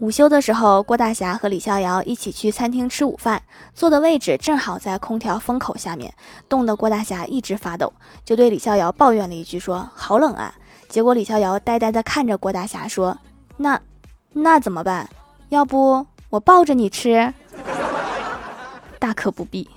午休的时候，郭大侠和李逍遥一起去餐厅吃午饭，坐的位置正好在空调风口下面，冻得郭大侠一直发抖，就对李逍遥抱怨了一句，说好冷啊。结果李逍遥呆呆地看着郭大侠，说：「那那怎么办？要不我抱着你吃？」大可不必。